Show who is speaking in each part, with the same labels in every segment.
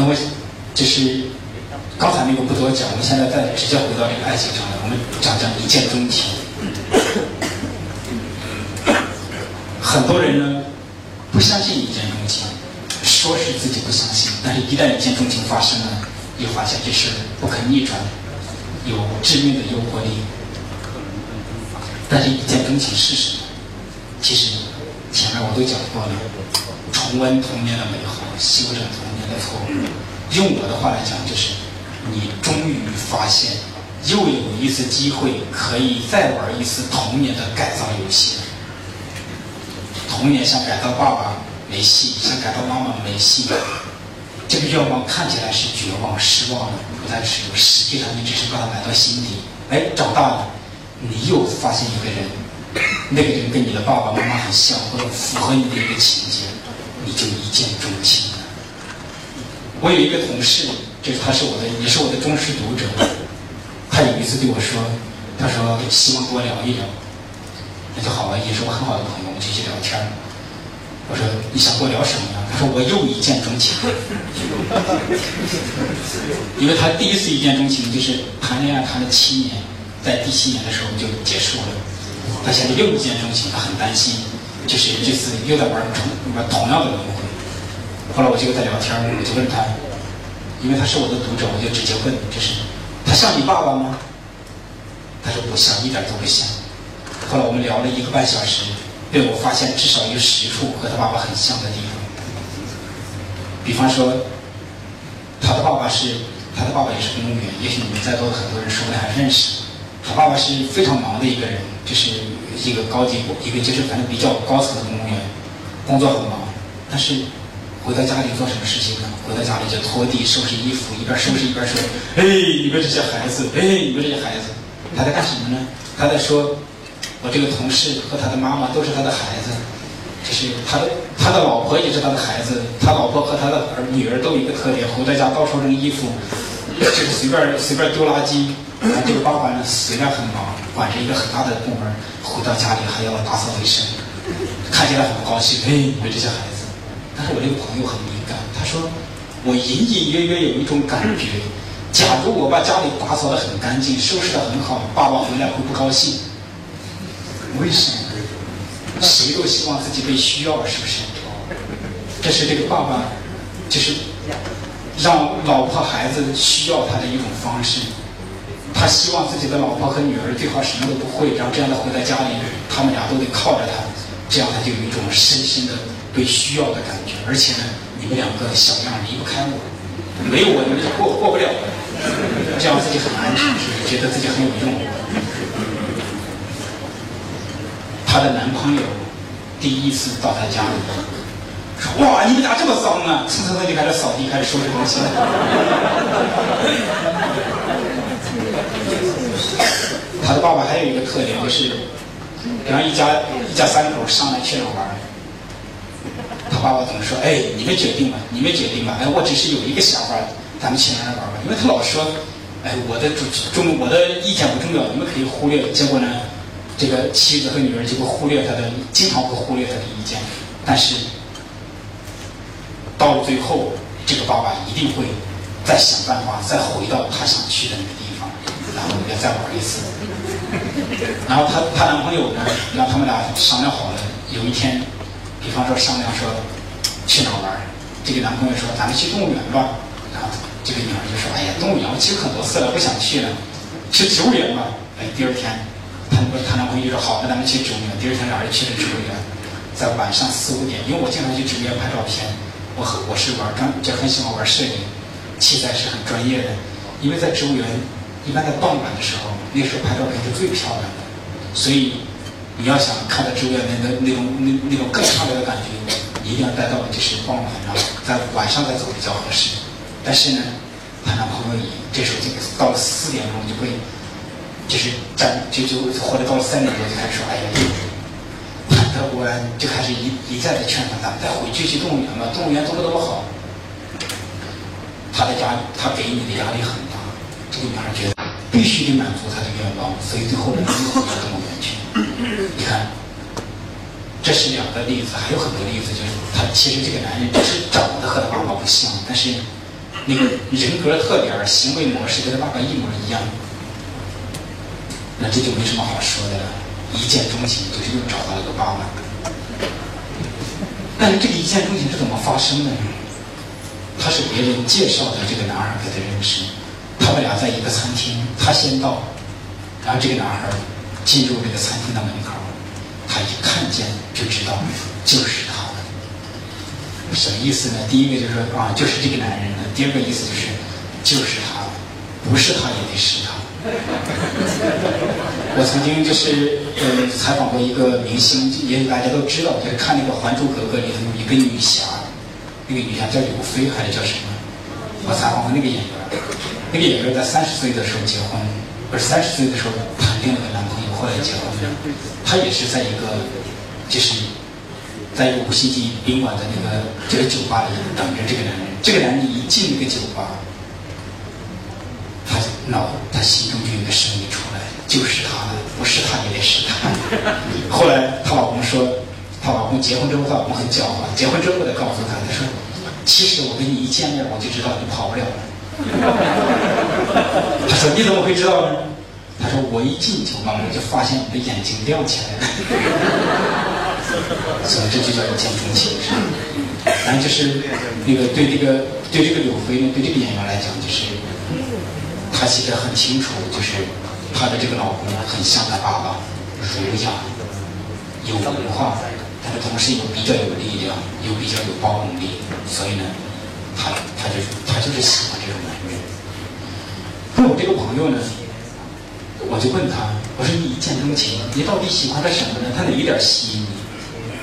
Speaker 1: 那么就是刚才那个不多讲，我们现在再直接回到这个爱情上来，我们讲讲一见钟情。很多人呢不相信一见钟情，说是自己不相信，但是一旦一见钟情发生了，又发现这事不可逆转，有致命的诱惑力。但是一见钟情是什么？其实前面我都讲过了，重温童年的美好，修正童没错。用我的话来讲，就是你终于发现，又有一次机会可以再玩一次童年的改造游戏。童年想改造爸爸没戏，想改造妈妈没戏。这个愿望看起来是绝望、失望的，不但是，实际上你只是把它埋到心底。哎，长大了，你又发现一个人，那个人跟你的爸爸妈妈很像，或者符合你的一个情节，你就一见钟情。我有一个同事，就是他是我的，也是我的忠实读者。他有一次对我说：“他说希望跟我聊一聊。”那就好啊，也是我很好的朋友，我们继续聊天我说你想跟我聊什么呀？他说我又一见钟情。因为他第一次一见钟情就是谈恋爱谈了七年，在第七年的时候就结束了。他现在又一见钟情，他很担心，就是这次又在玩同玩同样的轮回。后来我就跟他聊天我就问他，因为他是我的读者，我就直接问，就是他像你爸爸吗？他说不像，一点都不像。后来我们聊了一个半小时，被我发现至少有十处和他爸爸很像的地方。比方说，他的爸爸是，他的爸爸也是公务员，也许你们在座的很多人说不定还认识。他爸爸是非常忙的一个人，就是一个高级，一个就是反正比较高层的公务员，工作很忙。但是回到家里做什么事情呢？回到家里就拖地、收拾衣服，一边收拾一边说：“哎，你们这些孩子，哎，你们这些孩子。”他在干什么呢？他在说。我这个同事和他的妈妈都是他的孩子，就是他的他的老婆也是他的孩子，他老婆和他的儿女儿都有一个特点，回到家到处扔衣服，就是随便随便丢垃圾。这个爸爸呢虽然很忙，管着一个很大的部门，回到家里还要打扫卫生，看起来很不高兴。哎，你们这些孩子，但是我这个朋友很敏感，他说我隐隐约约有一种感觉，假如我把家里打扫的很干净，收拾的很好，爸爸回来会不高兴。为什么？谁都希望自己被需要，是不是？这是这个爸爸，就是让老婆孩子需要他的一种方式。他希望自己的老婆和女儿最好什么都不会，然后这样的回到家里，他们俩都得靠着他，这样他就有一种深深的被需要的感觉。而且呢，你们两个小样离不开我，没有我你们就过过不了。这样自己很安全，觉得自己很有用。她的男朋友第一次到她家里，说：“哇，你们家这么脏啊！”蹭蹭蹭就开始扫地，开始收拾东西。他的爸爸还有一个特点，就是比方一家一家三口上来去哪玩，爸爸总是说：“哎，你们决定吧，你们决定吧。”哎，我只是有一个想法，咱们去哪儿玩吧？因为他老说：“哎，我的主重我的意见不重要，你们可以忽略。”结果呢？这个妻子和女儿就会忽略他的，经常会忽略他的意见，但是到了最后，这个爸爸一定会再想办法，再回到他想去的那个地方，然后要再玩一次。然后她她男朋友呢，让他们俩商量好了，有一天，比方说商量说去哪玩，这个男朋友说咱们去动物园吧，然后这个女儿就说哎呀动物园我去很多次了，不想去了，去植物园吧。哎，第二天。他他男朋友就说好，那咱们去植物园。第二天俩人去了植物园，在晚上四五点，因为我经常去植物园拍照片，我很我是玩专就很喜欢玩摄影，器材是很专业的。因为在植物园，一般在傍晚的时候，那时候拍照片是最漂亮的。所以你要想看到植物园那个那种那那种更漂亮的感觉，你一定要待到就是傍晚，然后在晚上再走比较合适。但是呢，她男朋友也这时候就到了四点钟就会。就是站就就或者到了三点钟就开始说，哎呀，忐忑不安，就开始一一再的劝他，咱们再回去去动物园吧，动物园多么多么好。他的家，他给你的压力很大，这个女孩觉得必须得满足他的愿望，所以最后呢，又回到动物园去。你看，这是两个例子，还有很多例子，就是他其实这个男人只是长得和他爸爸不像，但是那个人格特点、行为模式跟他爸爸一模一样，那这就没什么好说的了。一见钟情就是又找到了个爸爸。但是这个一见钟情是怎么发生的呢？他是别人介绍的这个男孩给他认识，他们俩在一个餐厅，他先到，然后这个男孩进入这个餐厅的门口，他一看见就知道就是他。什么意思呢？第一个就是说啊，就是这个男人了。第二个意思就是，就是他，不是他也得是他。我曾经就是呃采访过一个明星，也许大家都知道，就是看那个《还珠格格》里头有一个女侠，那个女侠叫刘飞还是叫什么？我采访过那个演员，那个演员在三十岁的时候结婚，不是三十岁的时候谈另一个男朋友，后来结婚的。她也是在一个就是。在一个五星级宾馆的那个这个酒吧里等着这个男人，这个男人一进那个酒吧，他脑他心中就有个声音出来，就是他了，不是他也得是他。后来她老公说，她老公结婚之后，她老公很狡猾，结婚之后再告诉她，他说，其实我跟你一见面我就知道你跑不了了。他说你怎么会知道呢？他说我一进酒吧我就发现我的眼睛亮起来了。所以这就叫一见钟情，是吧？然后就是那个对这个对这个柳飞呢，对这个演员来讲，就是他其实很清楚，就是他的这个老公很像他爸爸，儒雅、有文化，但是同时又比较有力量，又比较有包容力，所以呢，他他就他就是喜欢这种男人。那我这个朋友呢，我就问他，我说你一见钟情，你到底喜欢他什么呢？他哪一点吸引你？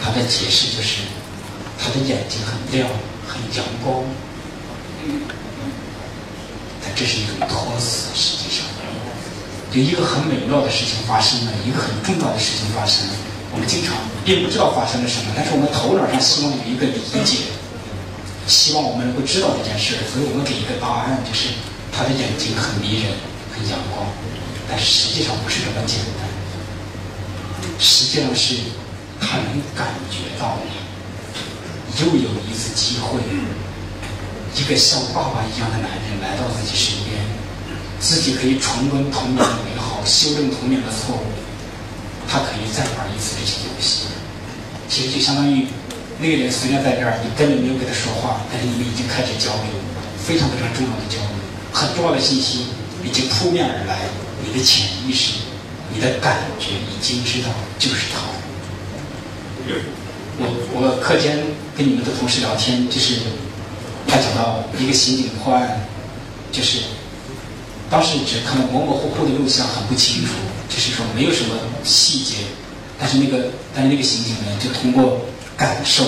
Speaker 1: 他的解释就是，他的眼睛很亮，很阳光，但这是一种托词。实际上，有一个很美妙的事情发生了，一个很重要的事情发生了。我们经常并不知道发生了什么，但是我们头脑上希望有一个理解，希望我们能够知道这件事，所以我们给一个答案，就是他的眼睛很迷人，很阳光，但实际上不是这么简单，实际上是。他能感觉到你，又有一次机会，一个像爸爸一样的男人来到自己身边，自己可以重温童年的美好，修正童年的错误，他可以再玩一次这些游戏。其实就相当于那个人虽然在这儿，你根本没有跟他说话，但是你们已经开始交流，非常非常重要的交流，很重要的信息已经扑面而来，你的潜意识，你的感觉已经知道就是他。我我课间跟你们的同事聊天，就是他讲到一个刑警破案，就是当时只看到模模糊糊的录像，很不清楚，就是说没有什么细节，但是那个但是那个刑警呢，就通过感受，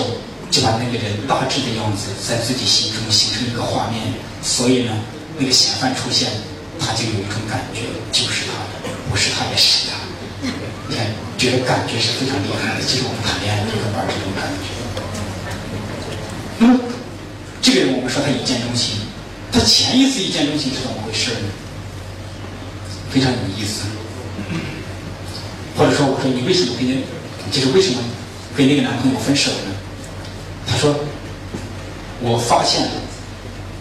Speaker 1: 就把那个人大致的样子在自己心中形成一个画面，所以呢，那个嫌犯出现，他就有一种感觉，就是他的，不是他也是他。你看，觉得感觉是非常厉害的。其实我们谈恋爱就很玩这种感觉。那么，这个人我们说他一见钟情，他前一次一见钟情是怎么回事呢？非常有意思。或者说，我说你为什么跟你，就是为什么跟那个男朋友分手呢？他说，我发现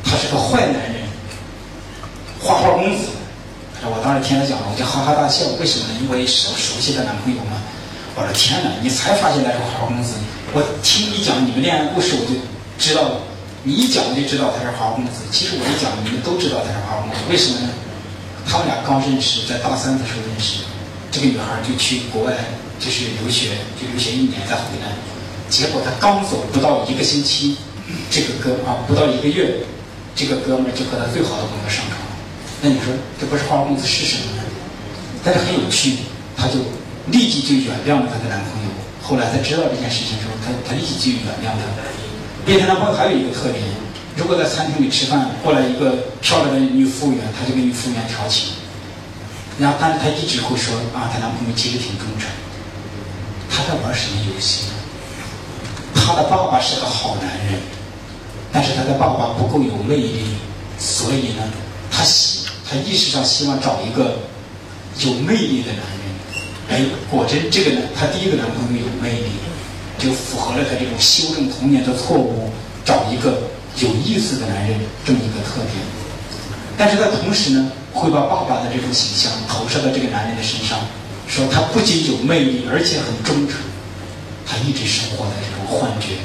Speaker 1: 他是个坏男人，花花公子。我当时听他讲，我就哈哈大笑。为什么呢？因为熟熟悉的男朋友嘛。我说天哪，你才发现他是花花公子。我听你讲你们恋爱故事，我就知道。你一讲我就知道他是花花公子。其实我一讲，你们都知道他是花花公子。为什么呢？他们俩刚认识，在大三的时候认识。这个女孩就去国外，就是留学，就留学一年再回来。结果他刚走不到一个星期，这个哥啊，不到一个月，这个哥们就和他最好的朋友上床。那你说这不是花花公子是什么呢？但是很有趣，她就立即就原谅了她的男朋友。后来她知道这件事情的时候，她她立即就原谅他。因为她男朋友还有一个特点，如果在餐厅里吃饭，过来一个漂亮的女服务员，她就跟女服务员调情。然后，但是她一直会说啊，她男朋友其实挺忠诚。她在玩什么游戏呢？她的爸爸是个好男人，但是她的爸爸不够有魅力，所以呢，她喜。她意识上希望找一个有魅力的男人，哎，果真这个呢，她第一个男朋友有魅力，就符合了她这种修正童年的错误，找一个有意思的男人这么一个特点。但是在同时呢，会把爸爸的这种形象投射到这个男人的身上，说他不仅有魅力，而且很忠诚。他一直生活在这种幻觉里，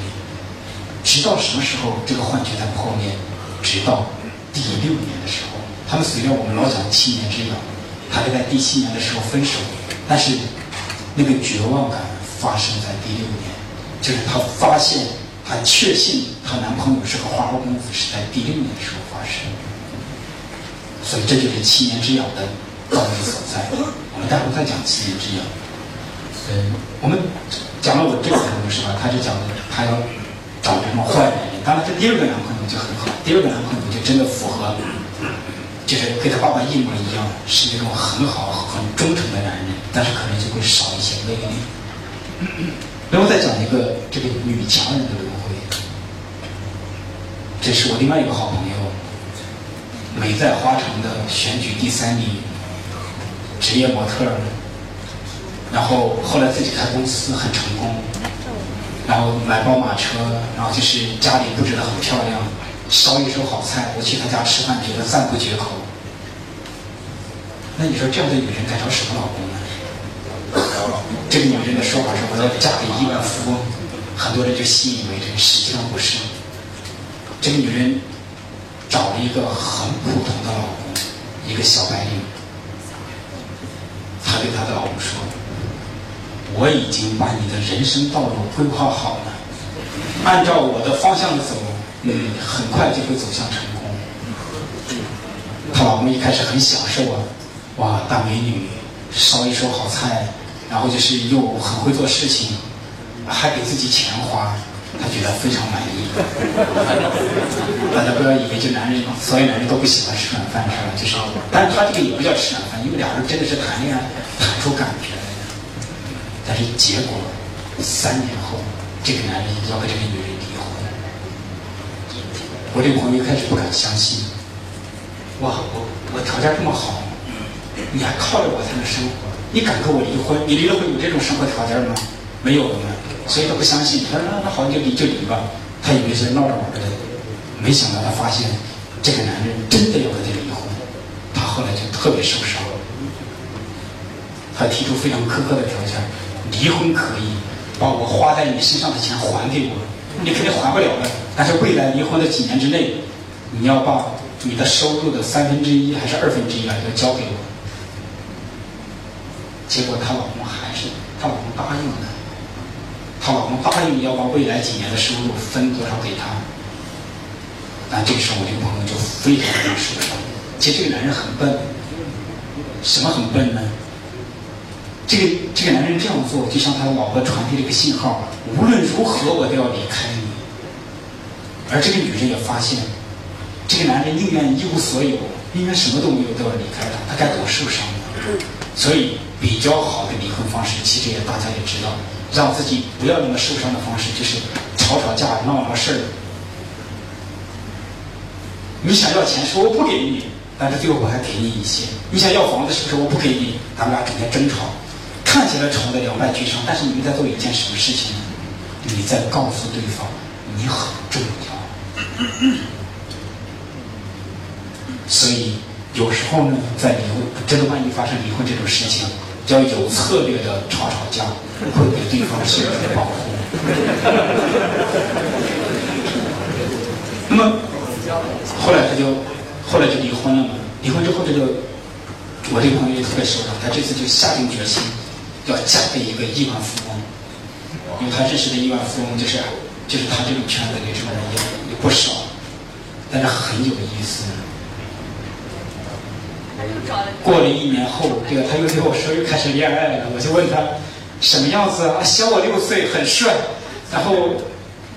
Speaker 1: 直到什么时候这个幻觉才破灭？直到第六年的时候，他们随着我们老讲七年之痒，他就在第七年的时候分手，但是那个绝望感发生在第六年，就是她发现，她确信她男朋友是个花花公子，是在第六年的时候发生。所以这就是七年之痒的道理所在。我们待会再讲七年之痒。嗯，我们。讲了我这个朋友是吧？他就讲的他要找什么坏男人。当然，这第二个男朋友就很好，第二个男朋友就真的符合，就是跟他爸爸一模一样，是那种很好、很忠诚的男人，但是可能就会少一些魅力。然后再讲一个这个女强人的轮回，这是我另外一个好朋友，美在花城的选举第三名，职业模特。然后后来自己开公司很成功，然后买宝马车，然后就是家里布置的很漂亮，烧一手好菜，我去他家吃饭觉得赞不绝口。那你说这样的女人该找什么老公呢？这个女人的说法是我要嫁给亿万富翁，很多人就信以为真，实际上不是。这个女人找了一个很普通的老公，一个小白领，她对她的老公说。我已经把你的人生道路规划好了，按照我的方向走，你很快就会走向成功。她老公一开始很享受啊，哇，大美女，烧一手好菜，然后就是又很会做事情，还给自己钱花，他觉得非常满意。大家不要以为这男人，所有男人都不喜欢吃软饭是吧？就是，但是他这个也不叫吃软饭，因为俩人真的是谈恋爱谈出感觉。但是结果，三年后，这个男人要跟这个女人。我这个朋友一开始不敢相信，哇，我我条件这么好，你还靠着我才能生活，你敢跟我离婚？你离了婚有这种生活条件吗？没有的，所以他不相信。他说那那好，你就离就离吧。他以为是闹着玩的，没想到他发现这个男人真的要跟他离婚，他后来就特别受伤，他提出非常苛刻的条件。离婚可以，把我花在你身上的钱还给我，你肯定还不了的。但是未来离婚的几年之内，你要把你的收入的三分之一还是二分之一啊，要交给我。结果她老公还是她老公答应了，她老公答应要把未来几年的收入分多少给她。但这个时候我这个朋友就非常非常受伤。其实这个男人很笨，什么很笨呢？这个这个男人这样做，就向他老婆传递了一个信号：无论如何，我都要离开你。而这个女人也发现，这个男人宁愿一无所有，宁愿什么都没有，都要离开他，他该多受伤呢？所以，比较好的离婚方式，其实也大家也知道，让自己不要那么受伤的方式，就是吵吵架、闹闹事儿。你想要钱，说我不给你，但是最后我还给你一些；你想要房子，是不是我不给你？咱们俩整天争吵。看起来吵得两败俱伤，但是你们在做一件什么事情呢？你在告诉对方你很重要。所以有时候呢，在离婚真的万一发生离婚这种事情，要有策略的吵吵架，会给对方心理的保护。那么后来他就后来就离婚了嘛？离婚之后，这个我这个朋友就特别受伤，他这次就下定决心。要嫁给一个亿万富翁，因为他认识的亿万富翁就是就是他这种圈子里这种人也也不少，但是很有意思。过了一年后，这个他又对我说又开始恋爱了，我就问他什么样子啊？小我六岁，很帅。然后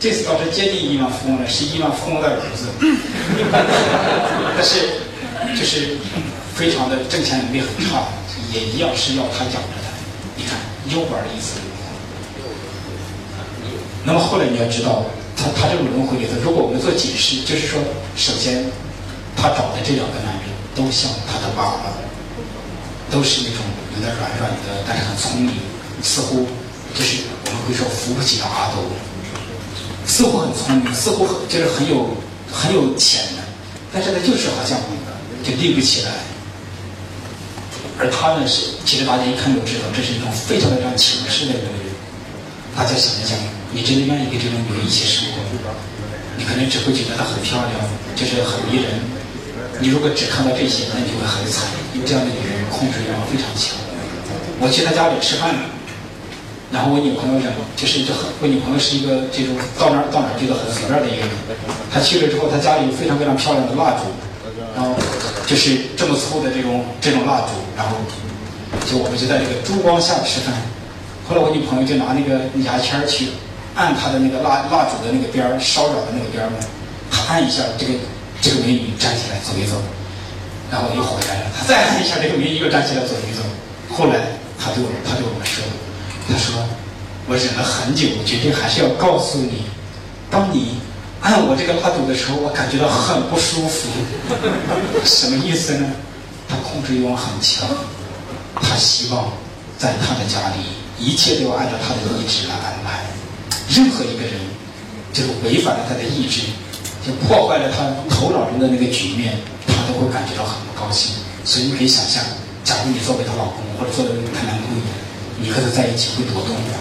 Speaker 1: 这次倒是接近亿万富翁了，是亿万富翁的儿子，但是就是非常的挣钱能力很差，也一样是要他养。看，诱拐的意思。那么后来你要知道，他他这种轮回里头，如果我们做解释，就是说，首先，他找的这两个男人都像他的爸爸，都是那种有点软软的，但是很聪明，似乎就是我们会说扶不起的阿斗，似乎很聪明，似乎就是很有很有潜能，但是呢就是好像就立不起来。而他呢是，其实大家一看就知道，这是一种非常非常强势的一个人。大家想一想，你真的愿意跟这种女人一起生活？你可能只会觉得她很漂亮，就是很迷人。你如果只看到这些，那你就会很惨。因为这样的女人控制欲望非常强。我去她家里吃饭，然后我女朋友呢，就是就很，我女朋友是一个这种到哪到哪觉得很随便的一个人。她去了之后，她家里有非常非常漂亮的蜡烛，然后就是这么粗的这种这种蜡烛，然后就我们就在这个烛光下吃饭。后来我女朋友就拿那个牙签去按她的那个蜡蜡烛的那个边儿烧着的那个边儿嘛，她按一下，这个这个美女站起来走一走，然后又回来了。她再按一下，这个美女又站起来走一走。后来她对我她对我说，她说我忍了很久，我决定还是要告诉你，当你按 我这个蜡烛的时候，我感觉到很不舒服。什么意思呢？他控制欲望很强，他希望在他的家里。一切都要按照他的意志来安排，任何一个人就是违反了他的意志，就破坏了他头脑中的那个局面，他都会感觉到很不高兴。所以你可以想象，假如你作为她老公或者作为她男朋友，你和他在一起会多痛苦。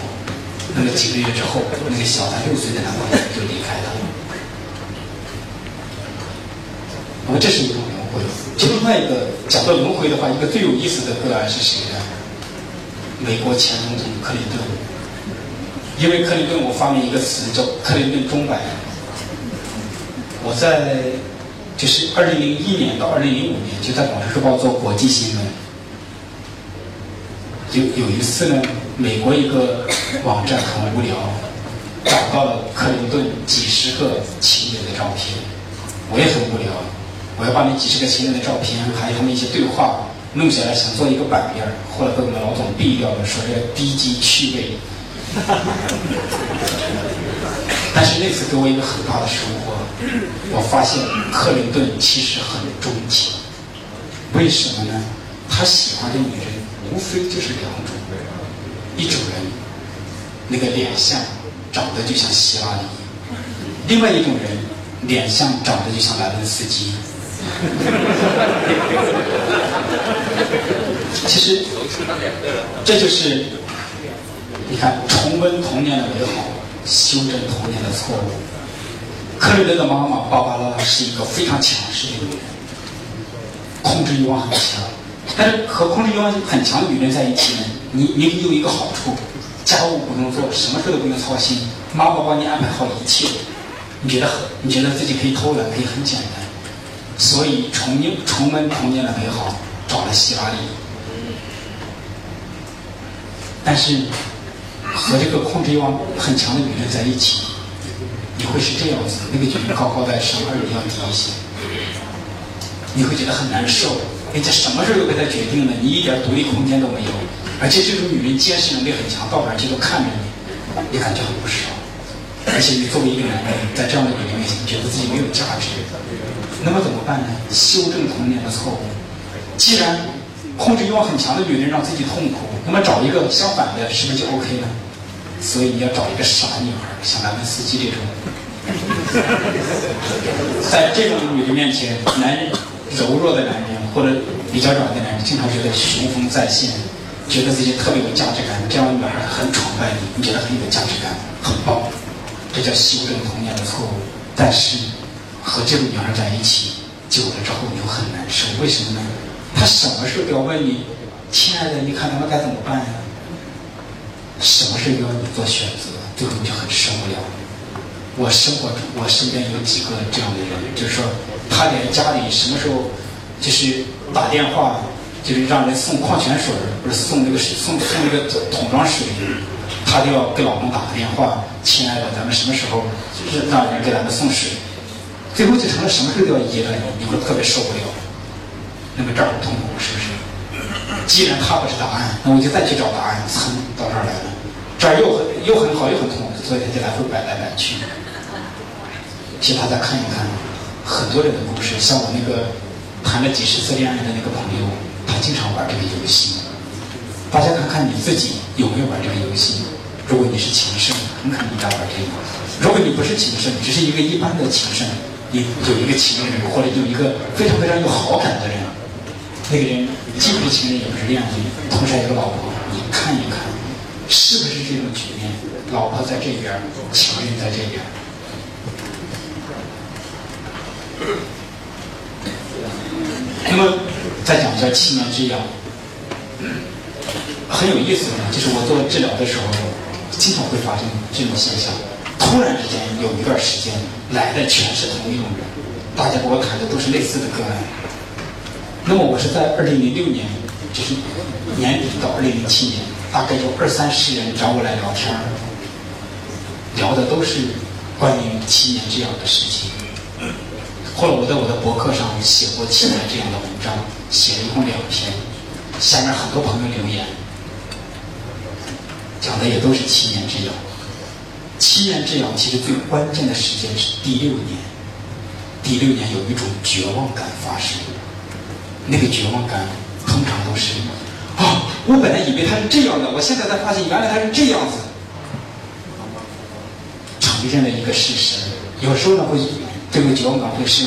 Speaker 1: 那么几个月之后，那个小她六岁的男朋友就离开了。这是一种轮回。另外一个讲到轮回的话，一个最有意思的个案是谁呢？美国前总统克林顿，因为克林顿，我发明一个词叫“克林顿钟摆”。我在就是二零零一年到二零零五年就在《广州日报》做国际新闻。有有一次呢，美国一个网站很无聊，找到了克林顿几十个情人的照片。我也很无聊，我要把那几十个情人的照片，还有他们一些对话。弄下来想做一个版面后来被我们老总毙掉了，说这低级趣味。但是那次给我一个很大的收获，我发现克林顿其实很钟情。为什么呢？他喜欢的女人无非就是两种，一种人那个脸相长得就像希拉里，另外一种人脸相长得就像莱文斯基。其实，这就是你看，重温童年的美好，修正童年的错误。克里德的妈妈芭芭拉是一个非常强势的女人，控制欲望很强。但是和控制欲望很强的女人在一起呢，你你有一个好处，家务不用做，什么事都不用操心，妈妈帮你安排好一切，你觉得很，你觉得自己可以偷懒，可以很简单。所以重重温童年的美好，找了希拉里。但是和这个控制欲望很强的女人在一起，你会是这样子：那个女人高高在上，而你要低些，你会觉得很难受。而且什么事都被她决定了，你一点独立空间都没有。而且这种女人监视能力很强，到哪去都看着你，你感觉很不爽。而且你作为一个男人，在这样的女人面前，觉得自己没有价值。那么怎么办呢？修正童年的错误。既然控制欲望很强的女人让自己痛苦，那么找一个相反的，是不是就 OK 呢？所以你要找一个傻女孩，像莱文斯基这种。在这种女人面前，男人柔弱的男人或者比较软的男人，经常觉得雄风再现，觉得自己特别有价值感。这样的女孩很崇拜你，你觉得很有价值感，很棒。这叫修正童年的错误。但是。和这个女孩在一起久了之后，你会很难受。为什么呢？她什么事都要问你，亲爱的，你看他们该怎么办呀？什么事都要你做选择，最后你就很受不了。我生活中，我身边有几个这样的人，就是说，他连家里什么时候就是打电话，就是让人送矿泉水，不是送那个送送那个桶装水，他就要给老公打个电话，亲爱的，咱们什么时候就是让人给咱们送水？最后就成了什么事都要依赖你，你会特别受不了。那么这儿很痛苦，是不是？既然他不是答案，那我就再去找答案，蹭到这儿来了。这儿又很又很好又很痛苦，所以他就来回摆来摆去。其实大家看一看，很多人的故事，像我那个谈了几十次恋爱的那个朋友，他经常玩这个游戏。大家看看你自己有没有玩这个游戏？如果你是情圣，很可能你在玩这个；如果你不是情圣，只是一个一般的情圣。你有一个情人，或者有一个非常非常有好感的人，那个人既不是情人，也不是恋人，同时还有个老婆，你看一看，是不是这种局面？老婆在这边，情人在这边。那么再讲一下七年之痒，很有意思的，就是我做治疗的时候，经常会发生这种现象。突然之间有一段时间来的全是同一种人，大家给我谈的都是类似的个案。那么我是在二零零六年，就是年底到二零零七年，大概有二三十人找我来聊天聊的都是关于七年这样的事情。后来我在我的博客上写过七年这样的文章，写了一共两篇，下面很多朋友留言，讲的也都是七年之痒。七年之痒其实最关键的时间是第六年，第六年有一种绝望感发生，那个绝望感通常都是啊，我本来以为他是这样的，我现在才发现原来他是这样子，承认了一个事实。有时候呢会这个绝望感会是，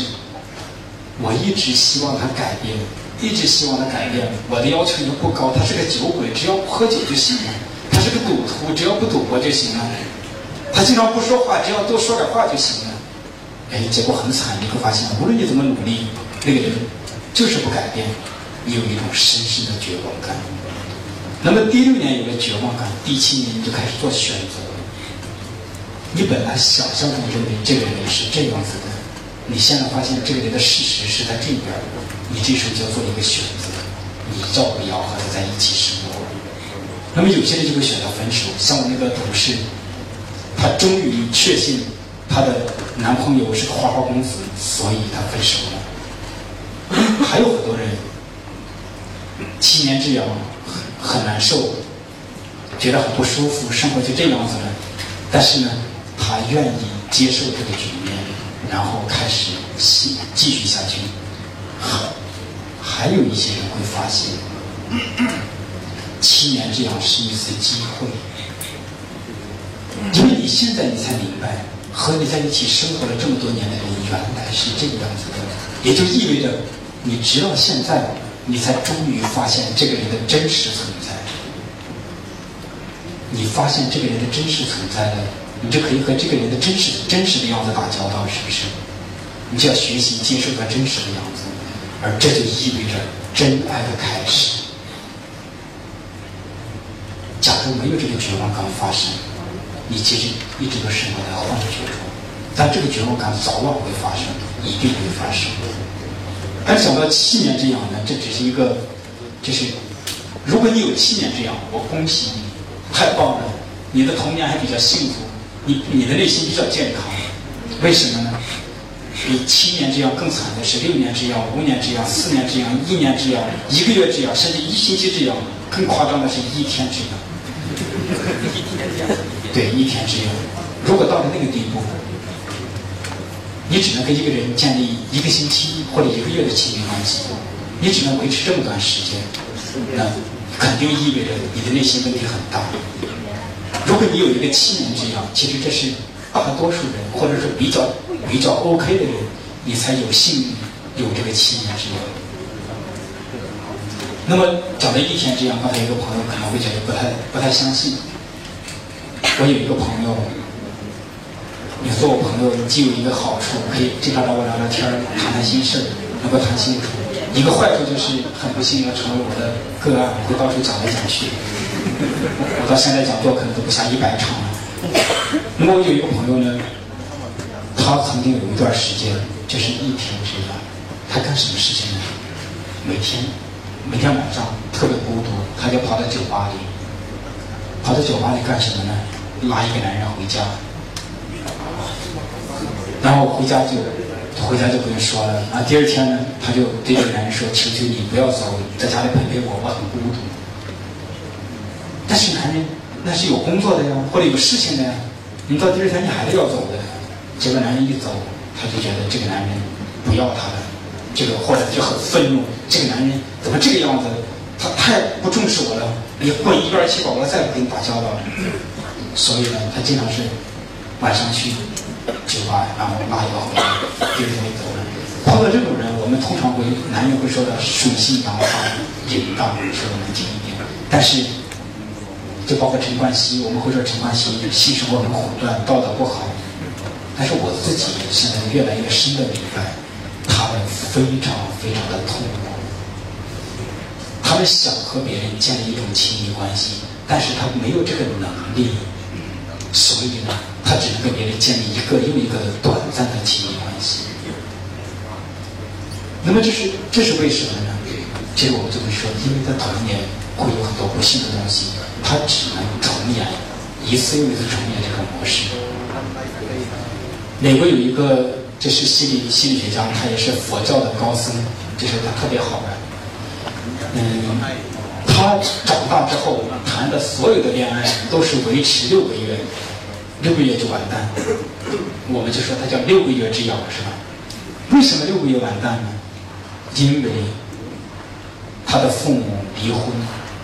Speaker 1: 我一直希望他改变，一直希望他改变，我的要求又不高，他是个酒鬼，只要不喝酒就行了；他是个赌徒，只要不赌博就行了。他经常不说话，只要多说点话就行了。哎，结果很惨，你会发现，无论你怎么努力，那个人就是不改变。你有一种深深的绝望感。那么第六年有了绝望感，第七年你就开始做选择。你本来想象中认为这个人是这样子的，你现在发现这个人的事实是在这边，你这时候就要做一个选择：你要不要和他在一起生活？那么有些人就会选择分手，像我那个同事。她终于确信她的男朋友是个花花公子，所以她分手了。还有很多人七年之痒很很难受，觉得很不舒服，生活就这样子了。但是呢，他愿意接受这个局面，然后开始继继续下去。还有一些人会发现，七年之痒是一次机会。因为你现在你才明白，和你在一起生活了这么多年的人原来是这个样子的，也就意味着，你直到现在，你才终于发现这个人的真实存在。你发现这个人的真实存在了，你就可以和这个人的真实真实的样子打交道，是不是？你就要学习接受他真实的样子，而这就意味着真爱的开始。假如没有这个绝望感发生。你其实一直都生活在幻觉中，但这个绝望感早晚会发生，一定会发生。但想到七年之痒呢，这只是一个，就是如果你有七年之痒，我恭喜你，太棒了，你的童年还比较幸福，你你的内心比较健康。为什么呢？比七年之痒更惨的是六年之痒、五年之痒、四年之痒、一年之痒、一个月之痒，甚至一星期之痒，更夸张的是一天之痒。对，一天之痒。如果到了那个地步，你只能跟一个人建立一个星期或者一个月的亲密关系，你只能维持这么短时间，那肯定意味着你的内心问题很大。如果你有一个七年之痒，其实这是大多数人或者是比较比较 OK 的人，你才有幸有这个七年之痒。那么讲到一天之痒，刚才一个朋友可能会觉得不太不太相信。我有一个朋友，你做我朋友你既有一个好处，可以经常找我聊聊天儿，谈谈心事儿，能够谈清楚；一个坏处就是很不幸要成为我的个案，会到处讲来讲去。我到现在讲座可能都不下一百场了。那么我有一个朋友呢，他曾经有一段时间就是一天之痒，他干什么事情呢？每天每天晚上特别孤独，他就跑到酒吧里，跑到酒吧里干什么呢？拉一个男人回家，然后回家就回家就不用说了。啊，第二天呢，他就对这个男人说：“求求你不要走，在家里陪陪我，我很孤独。”但是男人那是有工作的呀，或者有事情的呀。你到第二天你还是要走的。结果男人一走，他就觉得这个男人不要他了，这个或者就很愤怒。这个男人怎么这个样子？他太不重视我了。你滚一边去吧，我再不跟你打交道了。所以呢，他经常是晚上去酒吧，然后拉一个回来，第二天就走了。碰到这种人，我们通常会男人会说的水性杨花，淫荡，说的难听一点。但是，就包括陈冠希，我们会说陈冠希性生活很混乱，道德不好。但是我自己现在越来越深的明白，他们非常非常的痛苦。他们想和别人建立一种亲密关系，但是他没有这个能力，所以呢，他只能跟别人建立一个又一个短暂的亲密关系。那么这是这是为什么呢？这个我们就会说，因为他童年会有很多不幸的东西，他只能重演一次又一次重演这个模式。美国有一个，这是心理心理学家，他也是佛教的高僧，这是他特别好玩。嗯，他长大之后谈的所有的恋爱都是维持六个月，六个月就完蛋。我们就说他叫六个月之痒，是吧？为什么六个月完蛋呢？因为他的父母离婚，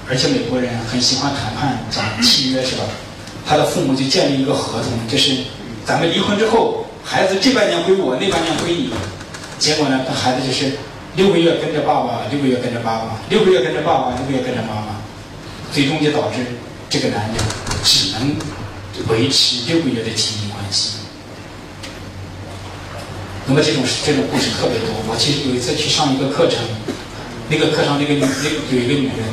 Speaker 1: 而且美国人很喜欢谈判讲契约，是吧？他的父母就建立一个合同，就是咱们离婚之后。孩子这半年归我，那半年归你。结果呢，他孩子就是六个月跟着爸爸，六个月跟着妈妈，六个月跟着爸爸，六个月跟着妈妈，最终就导致这个男人只能维持六个月的亲密关系。那么这种这种故事特别多。我其实有一次去上一个课程，那个课上那个女那有一个女人，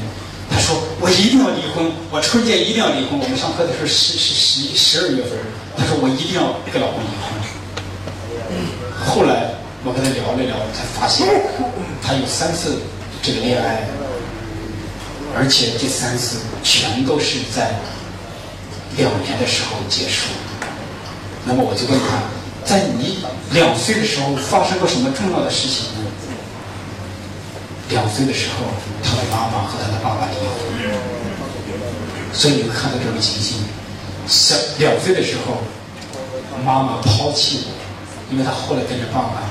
Speaker 1: 她说我一定要离婚，我春节一定要离婚。我们上课的时候十十十十二月份，她说我一定要跟老公离婚。后来我跟他聊了聊，才发现他有三次这个恋爱，而且这三次全都是在两年的时候结束。那么我就问他，在你两岁的时候发生过什么重要的事情呢？两岁的时候，他的妈妈和他的爸爸离婚，所以你会看到这种情形：小两岁的时候，妈妈抛弃我。因为他后来跟着爸爸，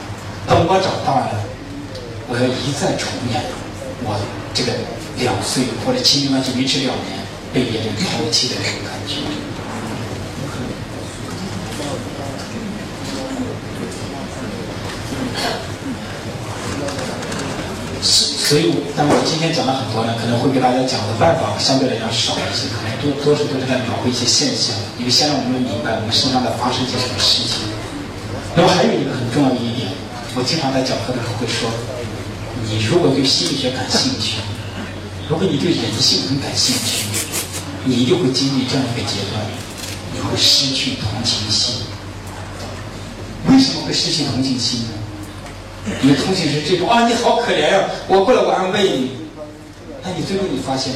Speaker 1: 等我长大了，我要一再重演我这个两岁或者亲密关系维持两年被别人抛弃的这种感觉。所所以，但我今天讲了很多呢，可能会给大家讲的办法相对来讲少一些，可能多多数都是在描绘一些现象，因为先让我们明白我们身上在发生些什么事情。那么还有一个很重要的一点，我经常在讲课的时候会说：你如果对心理学感兴趣，如果你对人性很感兴趣，你一定会经历这样一个阶段，你会失去同情心。为什么会失去同情心呢？你的同情是这种啊，你好可怜呀，我过来我安慰你。但你最后你发现，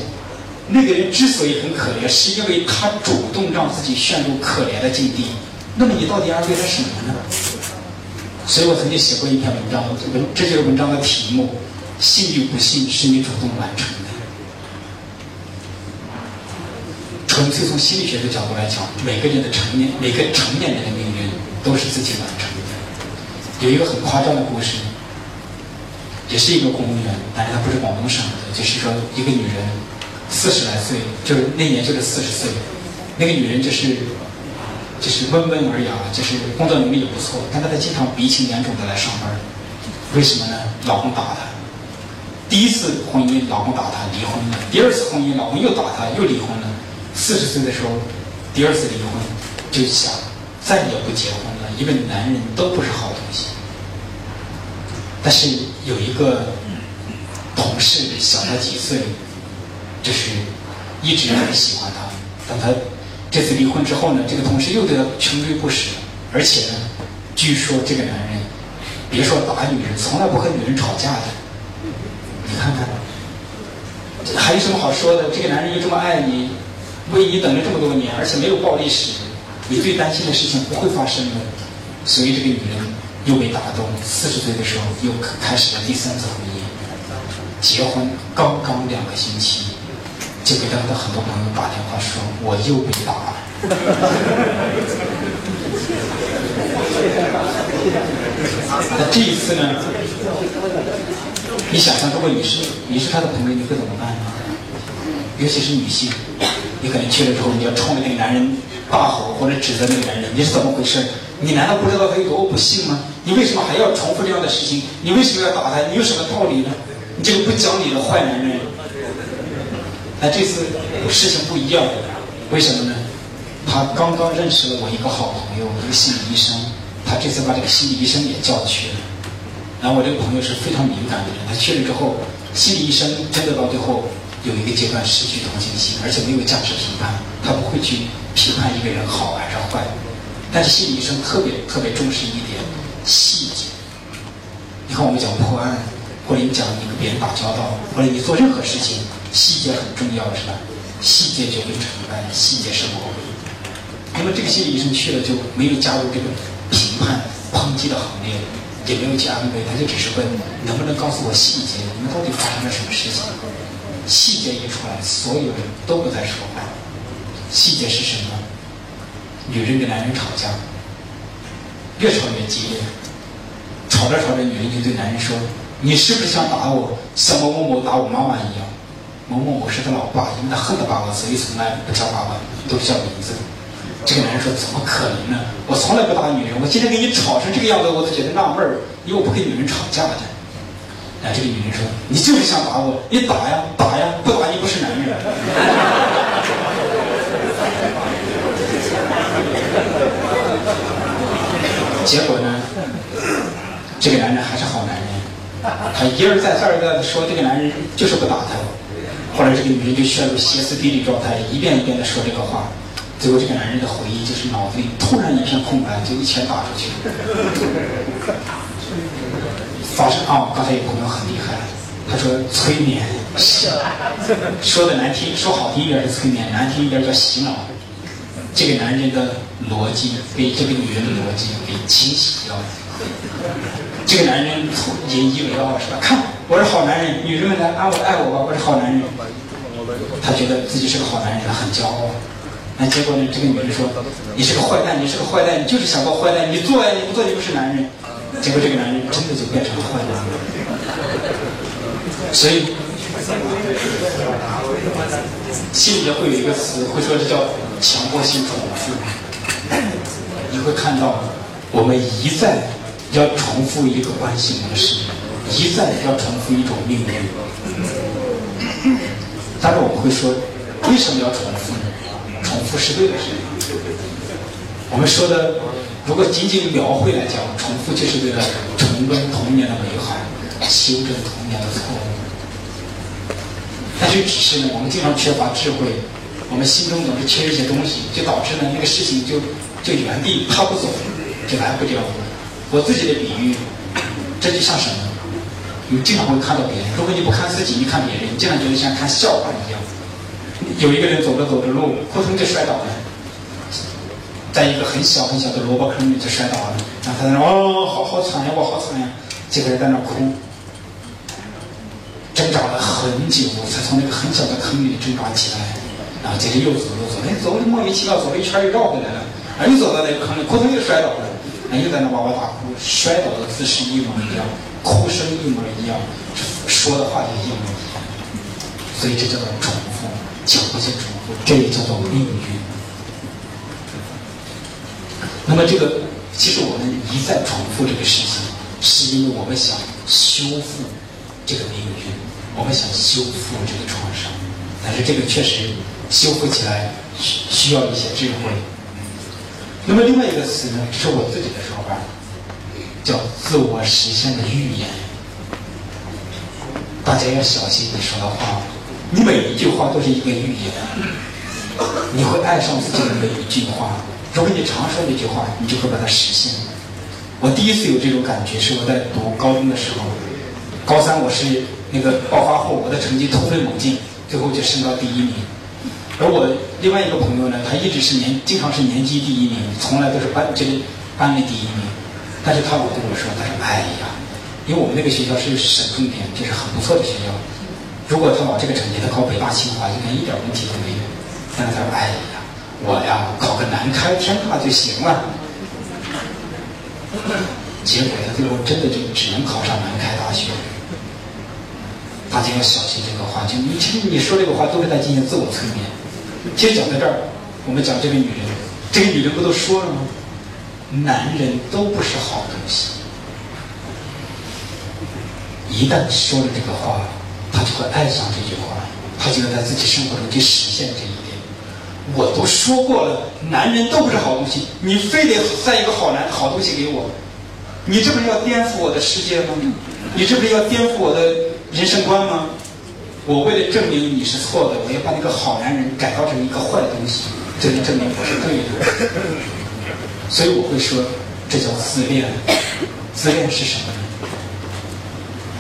Speaker 1: 那个人之所以很可怜，是因为他主动让自己陷入可怜的境地。那么你到底安慰他什么呢？所以我曾经写过一篇文章，这文这就是文章的题目：信与不信是你主动完成的。纯粹从心理学的角度来讲，每个人的成年，每个成年人的命运都是自己完成的。有一个很夸张的故事，也是一个公务员，但是他不是广东省的，就是说一个女人四十来岁，就是那年就是四十岁，那个女人就是。就是温文尔雅，就是工作能力也不错，但是她经常鼻青脸肿的来上班，为什么呢？老公打她，第一次婚姻老公打她离婚了，第二次婚姻老公又打她又离婚了，四十岁的时候第二次离婚，就想再也不结婚了，因为男人都不是好东西。但是有一个同事小她几岁，就是一直很喜欢她，但她。这次离婚之后呢，这个同事又对他穷追不舍，而且呢，据说这个男人，别说打女人，从来不和女人吵架的。你看看，还有什么好说的？这个男人又这么爱你，为你等了这么多年，而且没有暴力史，你最担心的事情不会发生的。所以这个女人又被打动，四十岁的时候又开始了第三次婚姻，结婚刚刚两个星期。就给他的很多朋友打电话说，我又被打了。那这一次呢？你想想，如果你是你是他的朋友，你会怎么办呢？尤其是女性，你可能去了之后，你要冲着那个男人大吼或者指责那个男人，你是怎么回事？你难道不知道他有多不幸吗？你为什么还要重复这样的事情？你为什么要打他？你有什么道理呢？你这个不讲理的坏男人！但这次事情不一样，为什么呢？他刚刚认识了我一个好朋友，一个心理医生，他这次把这个心理医生也叫去了。然后我这个朋友是非常敏感的人，他去了之后，心理医生真的到最后有一个阶段失去同情心，而且没有价值评判，他不会去评判一个人好还是坏。但是心理医生特别特别重视一点细节。你看我们讲破案，或者你讲你跟别人打交道，或者你做任何事情，细节很重要，是吧？细节决定成败，细节是魔鬼。那么这个心理医生去了就没有加入这个评判抨击的行列，也没有去安慰，他就只是问能不能告诉我细节，你们到底发生了什么事情？细节一出来，所有人都不再说话。细节是什么？女人跟男人吵架，越吵越激烈。吵着吵着，女人就对男人说：“你是不是想打我，像某某某打我妈妈一样？某某某是他老爸，因为他恨他爸爸，所以从来不叫爸爸，都叫名字。”这个男人说：“怎么可能呢？我从来不打女人，我今天跟你吵成这个样子，我都觉得纳闷儿，因为我不跟女人吵架的。”哎，这个女人说：“你就是想打我，你打呀，打呀，不打你不是男人。”结果呢，这个男人还是好男人，他一而再再而三的说这个男人就是不打他。后来这个女人就陷入歇斯底里状态，一遍一遍的说这个话。最后这个男人的回忆就是脑子里突然一片空白，就一拳打出去。发生啊，刚才有朋友很厉害，他说催眠，说的难听，说好听一点是催眠，难听一点叫洗脑。这个男人的逻辑被这个女人的逻辑给清洗掉了。这个男人引以为傲是吧？看，我是好男人，女人们来爱我爱我吧，我是好男人。他觉得自己是个好男人，他很骄傲。那结果呢？这个女人说：“你是个坏蛋，你是个坏蛋，你就是想做坏蛋，你做呀，你不做你不是男人。”结果这个男人真的就变成了坏男人。所以。心理学会有一个词，会说这叫强迫性重复。你会看到，我们一再要重复一个关系模式，一再要重复一种命运。但是，我们会说，为什么要重复呢？重复是为了什么？我们说的，如果仅仅描绘来讲，重复就是为了重温童年的美好，修正童年的错误。但是只是呢，我们经常缺乏智慧，我们心中总是缺一些东西，就导致呢那个事情就就原地踏不走，就来不了。我自己的比喻，这就像什么？你经常会看到别人，如果你不看自己，你看别人，你经常觉得像看笑话一样。有一个人走着走着路，扑通就摔倒了，在一个很小很小的萝卜坑里就摔倒了，然后他在那哦，好好惨呀，我好惨呀，几个人在那哭。挣扎了很久，才从那个很小的坑里挣扎起来，然后接着又走又走，哎，走的莫名其妙，走了一圈又绕回来了，啊，又走到那个坑里，扑通又摔倒了，啊，又在那哇哇大哭，摔倒的姿势一模一样，哭声一模一样，说的话也一模一样，所以这叫做重复，强迫性重复，这也叫做命运。那么这个，其实我们一再重复这个事情，是因为我们想修复这个命运。我们想修复这个创伤，但是这个确实修复起来需需要一些智慧。那么另外一个词呢，是我自己的说法，叫自我实现的预言。大家要小心你说的话，你每一句话都是一个预言，你会爱上自己的每一句话。如果你常说那句话，你就会把它实现。我第一次有这种感觉是我在读高中的时候，高三我是。那个爆发后，我的成绩突飞猛进，最后就升到第一名。而我另外一个朋友呢，他一直是年，经常是年级第一名，从来都是班这个班里第一名。但是他老对我说：“他说，哎呀，因为我们那个学校是省重点，就是很不错的学校。如果他往这个成绩，他考北大清华，应该一点问题都没有。但是他说：哎呀，我呀，考个南开天大就行了。结果他最后真的就只能考上南开大学。”大家要小心这个话，就你听你说这个话都是在进行自我催眠。其实讲到这儿，我们讲这个女人，这个女人不都说了吗？男人都不是好东西。一旦说了这个话，他就会爱上这句话，他就要在自己生活中去实现这一点。我都说过了，男人都不是好东西，你非得塞一个好男好东西给我，你这不是要颠覆我的世界吗？你这不是要颠覆我的人生观吗？我为了证明你是错的，我要把那个好男人改造成一个坏东西，这就证明我是对的。所以我会说，这叫自恋。自恋是什么呢？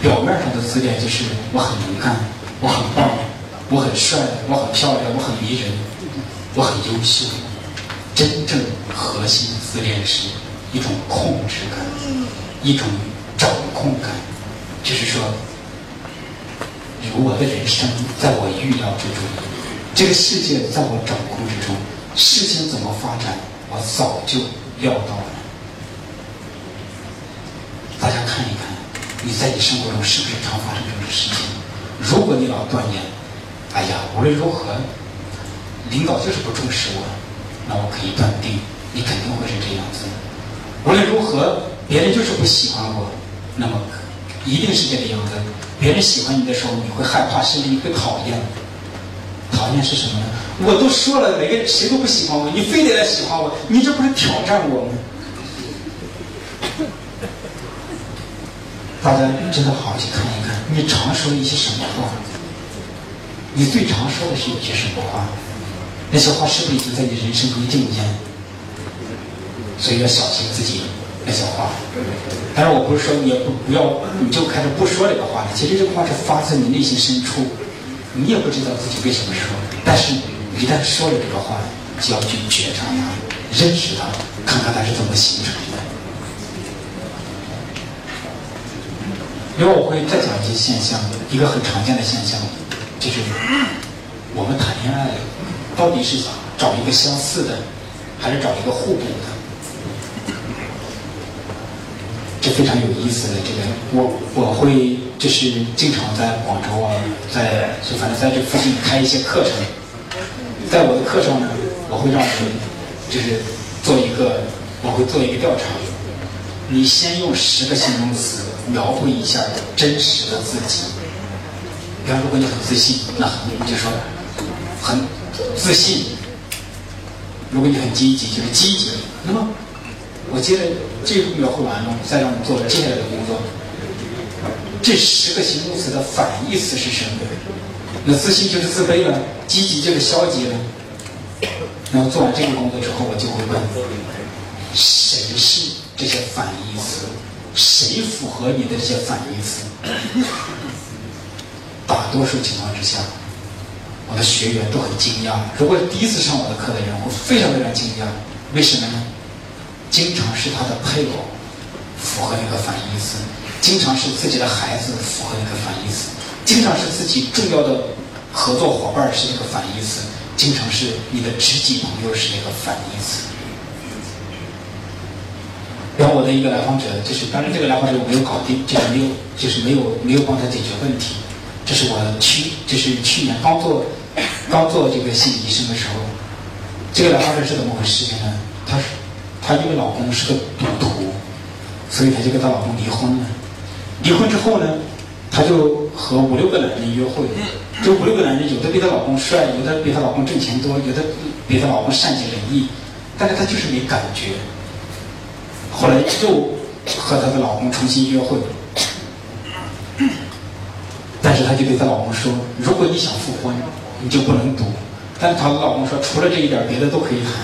Speaker 1: 表面上的自恋就是我很能干，我很棒，我很帅，我很漂亮，我很迷人，我很优秀。真正核心自恋是一种控制感，一种掌控感，就是说，如我的人生在我预料之中，这个世界在我掌控之中，事情怎么发展，我早就料到了。大家看一看。你在你生活中是不是常发生这种事情？如果你老断言，哎呀，无论如何，领导就是不重视我，那我可以断定，你肯定会是这样子。无论如何，别人就是不喜欢我，那么一定是这个样子。别人喜欢你的时候，你会害怕，甚至你会讨厌。讨厌是什么呢？我都说了，每个人谁都不喜欢我，你非得来喜欢我，你这不是挑战我吗？大家真的好好去看一看，你常说一些什么话？你最常说的是一些什么话？那些话是不是已经在你人生中进间？所以要小心自己那些话。当然，我不是说你不不要，你就开始不说这个话了。其实这个话是发自你内心深处，你也不知道自己为什么说。但是，一旦说了这个话，就要去觉察它，认识它，看看它是怎么形成的。因为我会再讲一些现象，一个很常见的现象，就是我们谈恋爱到底是找一个相似的，还是找一个互补的？这非常有意思的这个，我我会就是经常在广州啊，在就反正在这附近开一些课程，在我的课上呢，我会让人就是做一个，我会做一个调查，你先用十个形容词。描绘一下真实的自己。比方，如果你很自信，那你就说很自信；如果你很积极，就是积极。那么，我接着这个描绘完了，再让你做接下来的工作。这十个形容词的反义词是什么？那自信就是自卑了，积极就是消极了。然后做完这个工作之后，我就会问：谁是这些反义词？谁符合你的这些反义词？大多数情况之下，我的学员都很惊讶。如果是第一次上我的课的人，我非常非常惊讶。为什么呢？经常是他的配偶符合那个反义词，经常是自己的孩子符合那个反义词，经常是自己重要的合作伙伴是那个反义词，经常是你的知己朋友是那个反义词。然后我的一个来访者，就是当然这个来访者我没有搞定，就是没有，就是没有没有帮他解决问题。这是我去，就是去年刚做刚做这个心理医生的时候，这个来访者是怎么回事情呢？她是她因为老公是个赌徒，所以她就跟她老公离婚了。离婚之后呢，她就和五六个男人约会，这五六个男人有的比她老公帅，有的比她老公挣钱多，有的比她老公善解人意，但是她就是没感觉。后来又和她的老公重新约会，但是她就对她老公说：“如果你想复婚，你就不能赌。”但是她的老公说：“除了这一点，别的都可以谈。”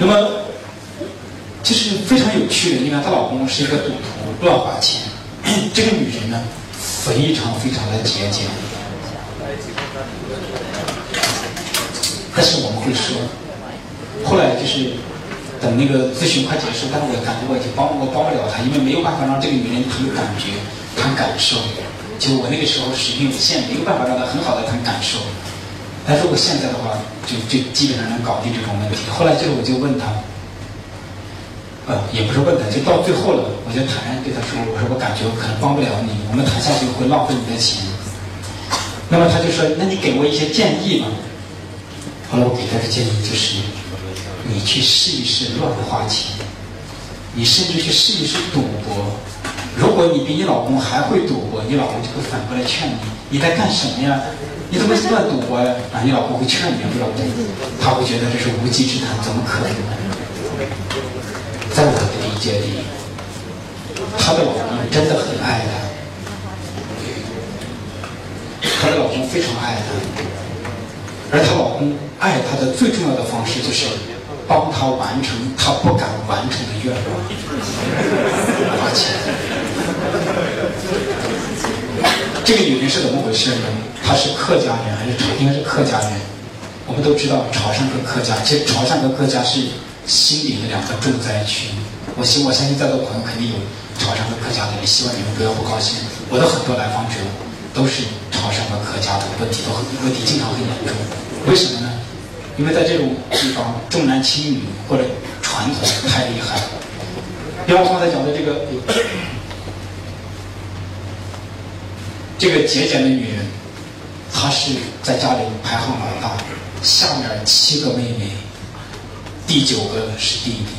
Speaker 1: 那么，就是非常有趣的。你看，她老公是一个赌徒，乱花钱。这个女人呢，非常非常的节俭。但是我们会说。后来就是等那个咨询快结束，但是我感觉我已经帮我帮不了她，因为没有办法让这个女人谈感觉、谈感受。就我那个时候水平有限，没有办法让她很好的谈感受。但如果现在的话，就就基本上能搞定这种问题。后来就是我就问她，呃，也不是问他，就到最后了，我就坦然对他说：“我说我感觉我可能帮不了你，我们谈下去会浪费你的钱。”那么他就说：“那你给我一些建议吧。”后来我给他的建议就是，你去试一试乱花钱，你甚至去试一试赌博。如果你比你老公还会赌博，你老公就会反过来劝你：你在干什么呀？你怎么乱赌博呀？啊，你老公会劝你，你老公他会觉得这是无稽之谈，怎么可能？在我的理解里，她的老公真的很爱她，她的老公非常爱她，而她老公爱她的最重要的方式就是帮她完成她不敢完成的愿望，花钱。这个女人是怎么回事呢？她是客家人还是潮？应该是客家人。我们都知道潮汕和客家，其实潮汕和客家是心里的两个重灾区。我希我相信在座朋友肯定有潮汕和客家的人，希望你们不要不高兴。我的很多来访者都是潮汕和客家的问题都很问题经常很严重。为什么呢？因为在这种地方重男轻女或者传统太厉害。比方刚才讲的这个。这个节俭的女人，她是在家里排行老大，下面七个妹妹，第九个是弟弟。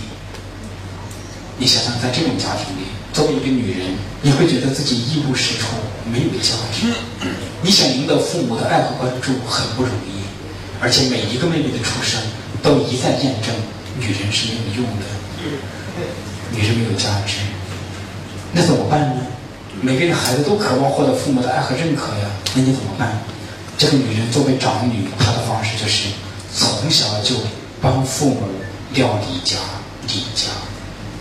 Speaker 1: 你想想，在这种家庭里，作为一个女人，你会觉得自己一无是处，没有价值。你想赢得父母的爱和关注很不容易，而且每一个妹妹的出生都一再验证，女人是没有用的，女人没有价值。那怎么办呢？每个人孩子都渴望获得父母的爱和认可呀，那你怎么办？这个女人作为长女，她的方式就是从小就帮父母料理家、理家，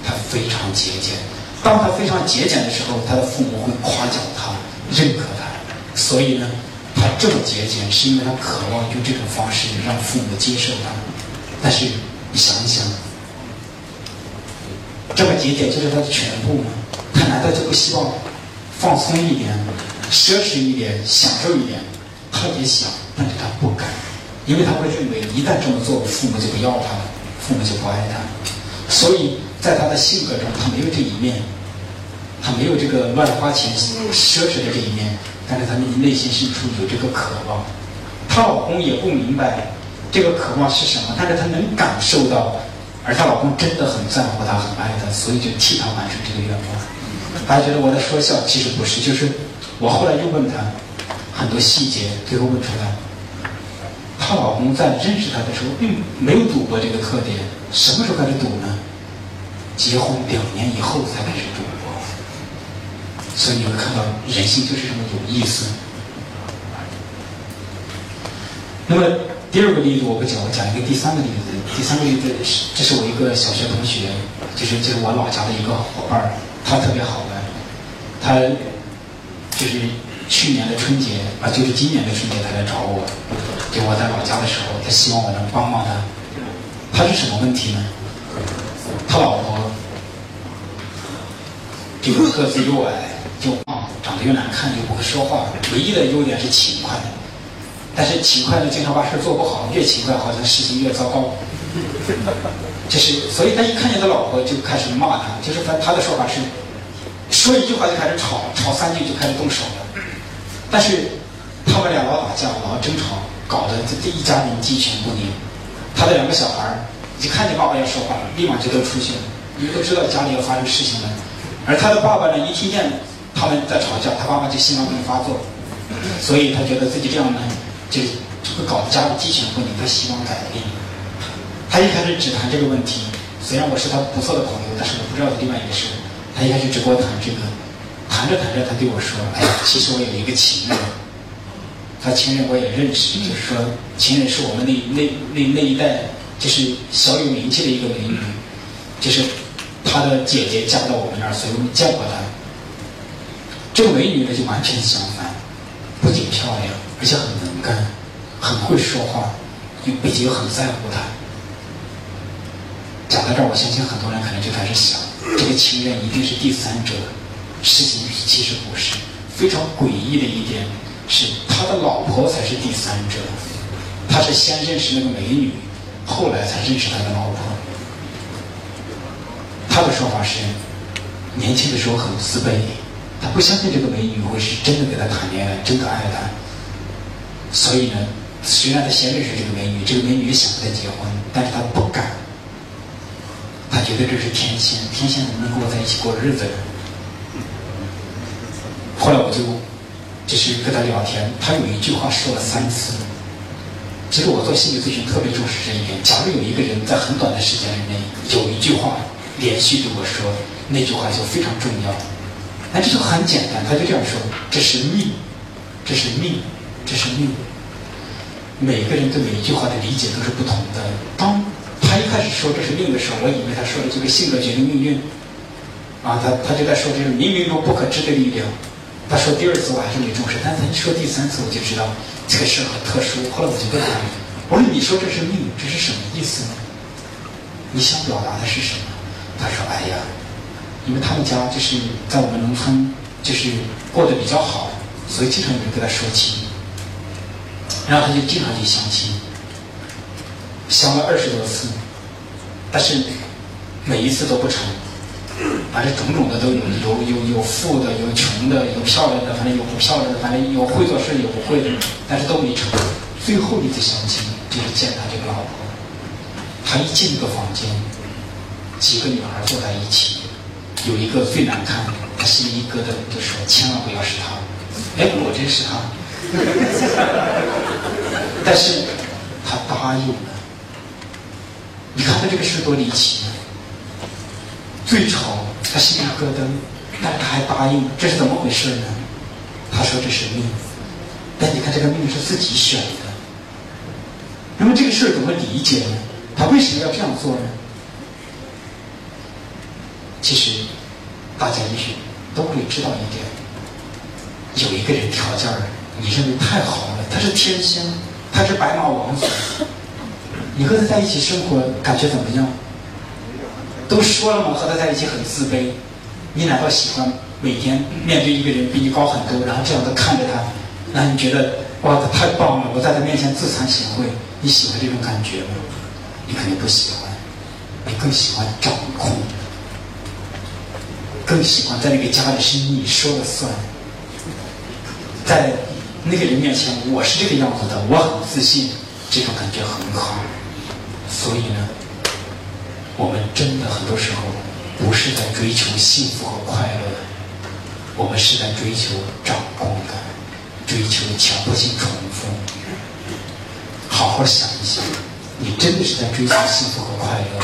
Speaker 1: 他非常节俭。当他非常节俭的时候，他的父母会夸奖他、认可他。所以呢，他这么节俭，是因为他渴望用这种方式让父母接受他。但是你想一想，这么节俭就是他的全部吗？他难道就不希望？放松一点，奢侈一点，享受一点，他也想，但是他不敢，因为他会认为一旦这么做，父母就不要他了，父母就不爱他，所以在他的性格中，他没有这一面，他没有这个乱花钱、奢侈的这一面，但是他内心深处有这个渴望，她老公也不明白这个渴望是什么，但是他能感受到，而她老公真的很在乎她，很爱她，所以就替她完成这个愿望。大家觉得我在说笑，其实不是，就是我后来又问她很多细节，最后问出来，她老公在认识她的时候并没有赌博这个特点，什么时候开始赌呢？结婚两年以后才开始赌博。所以你会看到人性就是这么有意思。那么第二个例子我不讲，我讲一个第三个例子。第三个例子是，这是我一个小学同学，就是就是我老家的一个伙伴。他特别好玩，他就是去年的春节啊，就是今年的春节，他来找我，就我在老家的时候，他希望我能帮帮他。他是什么问题呢？他老婆就个个子又矮又胖，长得又难看又不会说话，唯一的优点是勤快，但是勤快呢，经常把事做不好，越勤快好像事情越糟糕。就是，所以他一看见他老婆就开始骂他，就是他他的说法是，说一句话就开始吵，吵三句就开始动手了。但是他们俩老打架，老争吵，搞得这这一家人鸡犬不宁。他的两个小孩儿一看见爸爸要说话了，立马就都出去了，因为都知道家里要发生事情了。而他的爸爸呢，一听见他们在吵架，他爸爸就心脏病发作，所以他觉得自己这样呢，就会搞得家里鸡犬不宁，他希望改变。他一开始只谈这个问题，虽然我是他不错的朋友，但是我不知道另外一个事。他一开始只跟我谈这个，谈着谈着，他对我说：“哎呀，其实我有一个情人，他情人我也认识，就是说情人是我们那那那那一代就是小有名气的一个美女，就是她的姐姐嫁到我们那儿，所以我们见过她。这个美女呢就完全相反，不仅漂亮，而且很能干，很会说话，又并且又很在乎他。”讲到这儿，我相信很多人可能就开始想，这个情人一定是第三者。事情其实不是，非常诡异的一点是，他的老婆才是第三者。他是先认识那个美女，后来才认识他的老婆。他的说法是，年轻的时候很自卑，他不相信这个美女会是真的跟他谈恋爱，真的爱他。所以呢，虽然他先认识这个美女，这个美女想跟他结婚，但是他不敢。他觉得这是天仙，天仙怎么能跟我在一起过日子呢？后来我就就是跟他聊天，他有一句话说了三次。其实我做心理咨询特别重视这一点。假如有一个人在很短的时间内有一句话连续对我说，那句话就非常重要。那这就很简单，他就这样说：“这是命，这是命，这是命。”每个人对每一句话的理解都是不同的。当他一开始说这是命的时候，我以为他说的这个性格决定命运，啊，他他就在说这是冥冥中不可知的力量。他说第二次我还是没重视，但他一说第三次我就知道这个事很特殊。后来我就问他，我说你说这是命，这是什么意思呢？你想表达的是什么？他说，哎呀，因为他们家就是在我们农村，就是过得比较好，所以经常有人跟他说亲。然后他就经常去相亲，相了二十多次，但是每一次都不成，反正种种的都有，有有有富的，有穷的，有漂亮的，反正有不漂亮的，反正有会做事有不会的，但是都没成。最后一次相亲就是见他这个老婆，他一进这个房间，几个女孩坐在一起，有一个最难看的，他心里一咯噔，就说千万不要是他。哎，果真是他。但是他答应了。你看他这个事多离奇！最丑，他心里咯噔，但是他还答应，这是怎么回事呢？他说这是命，但你看这个命是自己选的。那么这个事儿怎么理解呢？他为什么要这样做呢？其实大家也许都会知道一点：有一个人条件儿。你认为太好了，他是天仙，他是白马王子，你和他在一起生活感觉怎么样？都说了嘛，和他在一起很自卑，你难道喜欢每天面对一个人比你高很多，然后这样的看着他，那你觉得哇，他太棒了，我在他面前自惭形秽，你喜欢这种感觉吗？你肯定不喜欢，你更喜欢掌控，更喜欢在那个家里是你说了算，在。那个人面前，我是这个样子的，我很自信，这种感觉很好。所以呢，我们真的很多时候不是在追求幸福和快乐，我们是在追求掌控感，追求强迫性重复。好好想一想，你真的是在追求幸福和快乐？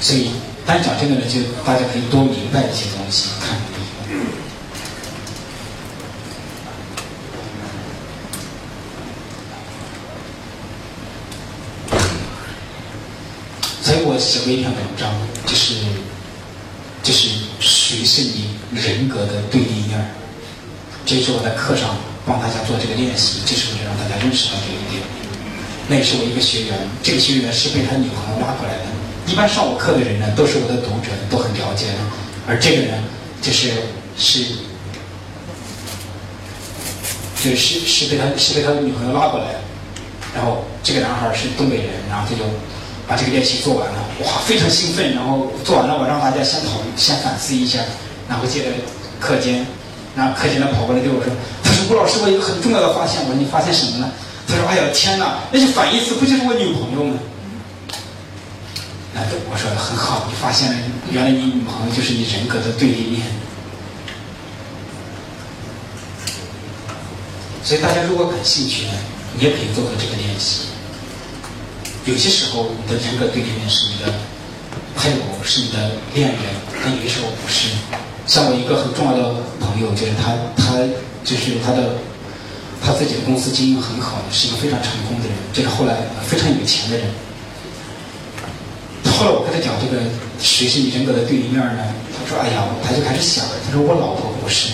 Speaker 1: 所以，单讲这个呢，就大家可以多明白一些东西，看。所以我写过一篇文章，就是就是谁是你人格的对立面这是我在课上帮大家做这个练习，就是为了让大家认识到这一点。那也是我一个学员，这个学员是被他女朋友拉过来的。一般上我课的人呢，都是我的读者，都很了解的。而这个人就是是就是是被他是被他的女朋友拉过来。然后这个男孩是东北人，然后他就。把这个练习做完了，哇，非常兴奋。然后做完了，我让大家先讨、先反思一下，然后接着课间，然后课间他跑过来对我说：“他说吴老师，我有一个很重要的发现。”我说：“你发现什么呢？”他说：“哎呀，天哪，那些反义词不就是我女朋友吗？”那我说很好，你发现了，原来你女朋友就是你人格的对立面。所以大家如果感兴趣呢，你也可以做做这个练习。有些时候，你的人格对立面是你的配偶，是你的恋人，但有些时候不是。像我一个很重要的朋友，就是他，他就是他的，他自己的公司经营很好，是一个非常成功的人，就是后来非常有钱的人。后来我跟他讲这个谁是你人格的对立面呢？他说：“哎呀，他就开始想了，他说我老婆不是，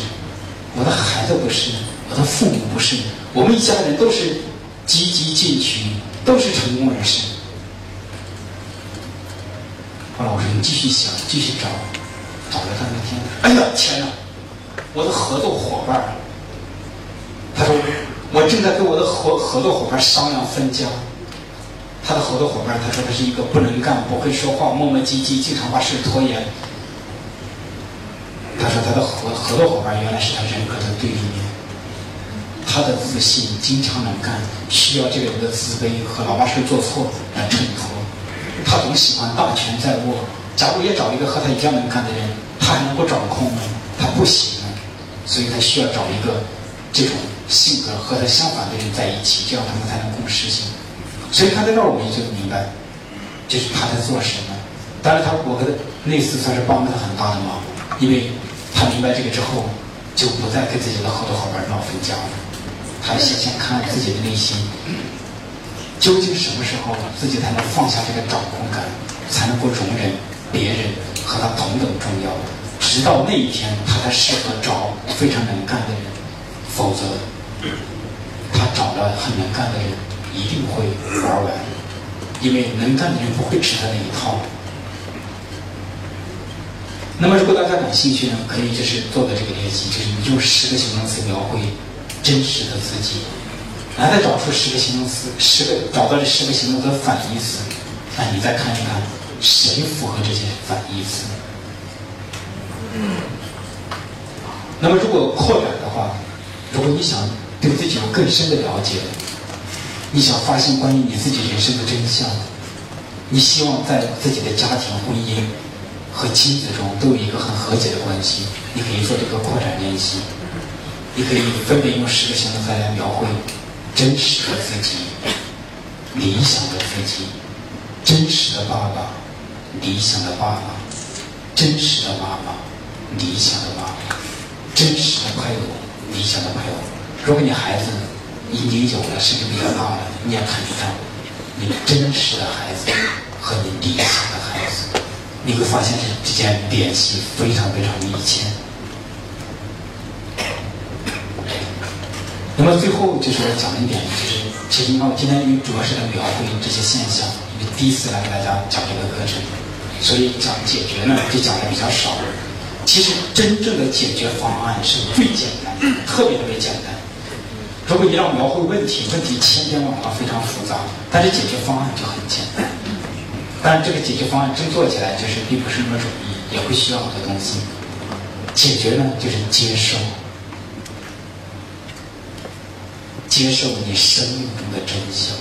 Speaker 1: 我的孩子不是，我的父母不是，我们一家人都是积极进取。”都是成功人士。后来我说你继续想，继续找，找了他那天，哎呀天哪！我的合作伙伴他说我正在跟我的合合作伙伴商量分家。他的合作伙伴他说他是一个不能干、不会说话、磨磨唧唧、经常把事拖延。他说他的合合作伙伴原来是他人格的对立面。他的自信、经常能干，需要这个人的自卑和老八事做错来衬托。他总喜欢大权在握。假如也找一个和他一样能干的人，他还能不掌控吗？他不行。所以他需要找一个这种性格和他相反的人在一起，这样他们才能共事情。所以他在这儿我们就明白，就是他在做什么。当然，他我跟他那次算是帮了他很大的忙，因为他明白这个之后，就不再跟自己的合作伙伴闹分家了。他先先看自己的内心，究竟什么时候自己才能放下这个掌控感，才能够容忍别人和他同等重要。直到那一天，他才适合找非常能干的人，否则他找了很能干的人，一定会玩完，因为能干的人不会吃他那一套。那么，如果大家感兴趣呢，可以就是做的这个练习，就是你用十个形容词描绘真实的自己，然后再找出十个形容词，十个找到这十个形容词的反义词，那你再看一看谁符合这些反义词。那么，如果扩展的话，如果你想对自己有更深的了解，你想发现关于你自己人生的真相，你希望在自己的家庭、婚姻。和亲子中都有一个很和谐的关系，你可以做这个扩展练习，你可以分别用十个形容词来描绘真实的自己、理想的自己、真实的爸爸、理想的爸爸、真实的妈妈、理想的妈妈、真实的配偶、理想的配偶。如果你孩子已经有了，甚至比较大了，你也看一看你真实的孩子和你理想的孩子。你会发现这之间联系非常非常密切。那么最后就是我讲一点，就是其实你看我今天因为主要是来描绘这些现象，因为第一次来给大家讲这个课程，所以讲解决呢就讲的比较少。其实真正的解决方案是最简单，特别特别简单。如果你让我描绘问题，问题千变万化，非常复杂，但是解决方案就很简单。但这个解决方案真做起来，就是并不是那么容易，也会需要很多东西。解决呢，就是接受，接受你生命中的真相，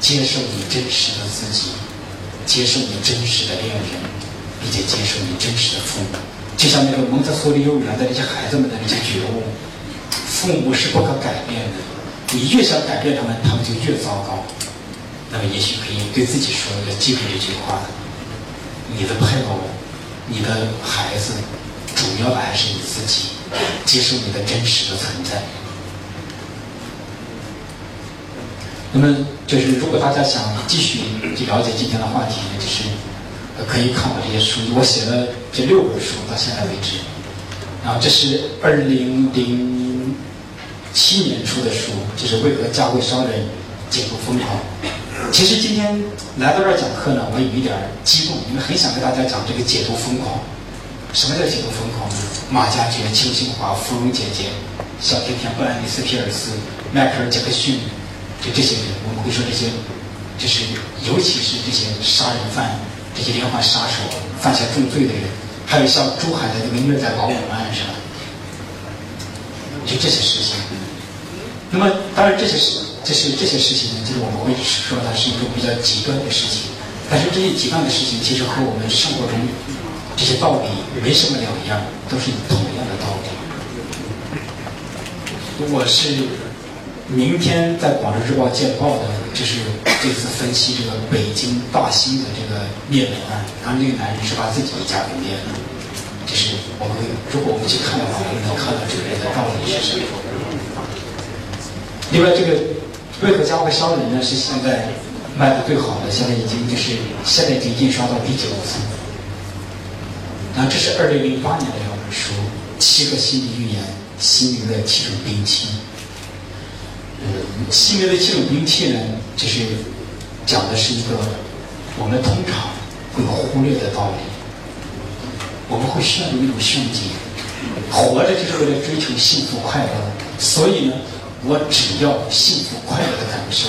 Speaker 1: 接受你真实的自己，接受你真实的恋人，并且接受你真实的父母。就像那个蒙特梭利幼儿园的那些孩子们的那些觉悟，父母是不可改变的，你越想改变他们，他们就越糟糕。那么，也许可以对自己说：“一个记住这句话，你的配偶、你的孩子，主要的还是你自己，接受你的真实的存在。”那么，就是如果大家想继续去了解今天的话题呢，就是可以看我这些书。我写了这六本书，到现在为止。然后，这是二零零七年出的书，就是为何家会商人，解读疯狂。其实今天来到这儿讲课呢，我有一点激动，因为很想跟大家讲这个解读疯狂。什么叫解读疯狂呢？马加爵、邱新华、芙蓉姐姐、小甜甜、布兰妮斯·皮尔斯、迈克尔·杰克逊，就这些人，我们会说这些，就是尤其是这些杀人犯、这些连环杀手、犯下重罪的人，还有像珠海的那个虐待保姆案，是吧？就这些事情。那么，当然这些事。这是这些事情呢，就是我们会说它是一种比较极端的事情，但是这些极端的事情其实和我们生活中这些道理没什么两样，都是同样的道理。我是明天在广州日报见报的，就是这次分析这个北京大兴的这个灭门案，然后那个男人是把自己的家给灭了，就是我们如果我们去看的话，我们能看到这里面的道理是什么。另外这个。为何家会伤人呢？是现在卖的最好的，现在已经就是现在已经印刷到第九次。然后这是二零零八年的两本书，《七个心理预言》，心灵的七种兵器。嗯，心灵的七种兵器呢，就是讲的是一个我们通常会忽略的道理。我们会陷入一种陷阱，活着就是为了追求幸福快乐，所以呢。我只要幸福快乐的感受，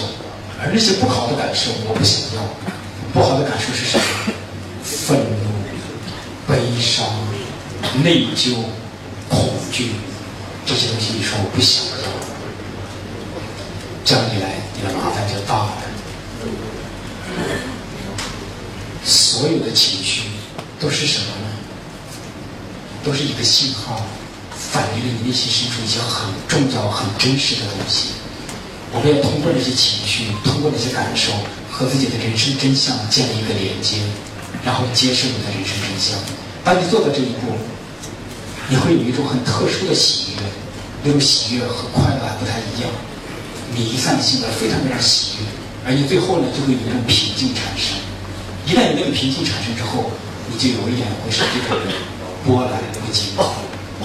Speaker 1: 而那些不好的感受我不想要。不好的感受是什么？愤怒、悲伤、内疚、恐惧这些东西，你说我不想。这样一来，你的麻烦就大了。所有的情绪都是什么呢？都是一个信号，反映了你内心深处一些很重要、很真实的东西。我们要通过这些情绪，通过这些感受，和自己的人生真相建立一个连接，然后接受你的人生真相。当你做到这一步，你会有一种很特殊的喜悦，那种喜悦和快乐还不太一样，弥散性的非常非常喜悦，而你最后呢，就会有一种平静产生。一旦有那个平静产生之后，你就有一点会是这个波澜不惊，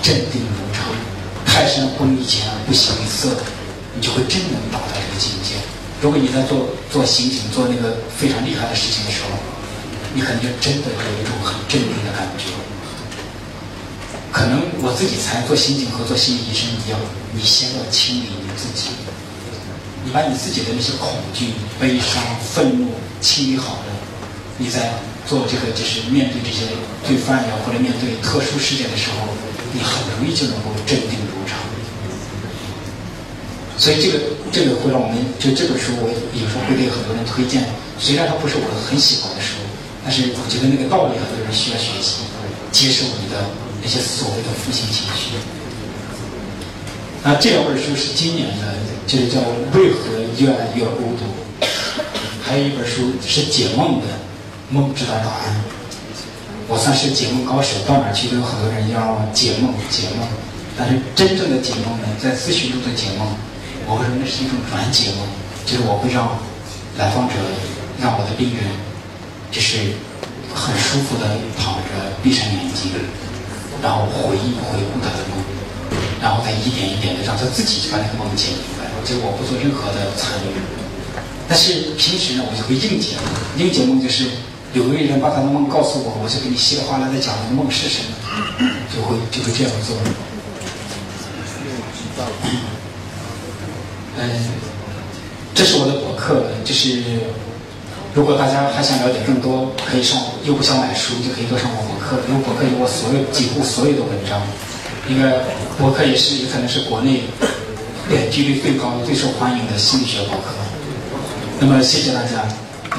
Speaker 1: 镇定如常，泰山崩于前而不形于色，你就会真能达到这个境界。如果你在做做刑警、做那个非常厉害的事情的时候，你可能就真的有一种很镇定的感觉。可能我自己才做刑警和做心理医生一样，你先要清理你自己，你把你自己的那些恐惧、悲伤、愤怒清理好了。你在做这个，就是面对这些罪犯呀，或者面对特殊事件的时候，你很容易就能够镇定如常。所以这个这个会让我们，就这本书我有时候会给很多人推荐。虽然它不是我很喜欢的书，但是我觉得那个道理很多人需要学习，接受你的那些所谓的负性情绪。那这两本书是今年的，就是叫《为何越来越孤独》，还有一本书是解梦的。梦知道答案，我算是解梦高手，到哪去都有很多人要解梦解梦。但是真正的解梦呢，在咨询中的解梦，我会说那是一种软解梦，就是我会让来访者，让我的病人，就是很舒服的躺着，闭上眼睛，然后回忆回顾他的梦，然后再一点一点的让他自己把那个梦解明白，就我不做任何的参与。但是平时呢，我就会硬解梦，硬解梦就是。有一个人把他的梦告诉我，我就给你稀里哗啦的讲那个梦是什么，就会就会这样做。嗯，这是我的博客，就是如果大家还想了解更多，可以上又不想买书，就可以多上我博客，因为博客有我所有几乎所有的文章。应该博客也是可能是国内点击率最高、最受欢迎的心理学博客。那么谢谢大家，呃。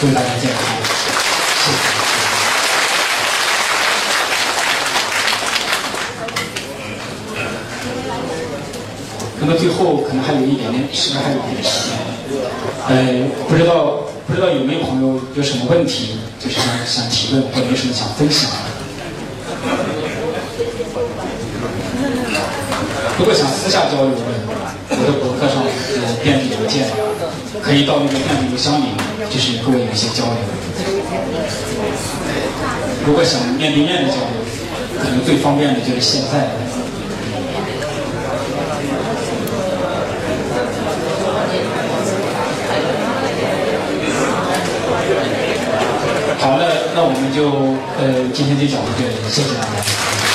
Speaker 1: 祝大家健康，谢谢。那么最后可能还有一点点，是不是还有一点时间？呃，不知道不知道有没有朋友有什么问题，就是想想提问或者有什么想分享的？如果想私下交流的，我的博客上有电子邮件，可以到那个电子邮箱里。就是跟我有一些交流。如果想面对面的交流，可能最方便的就是现在。好，那那我们就呃今天就讲到这里，谢谢大家。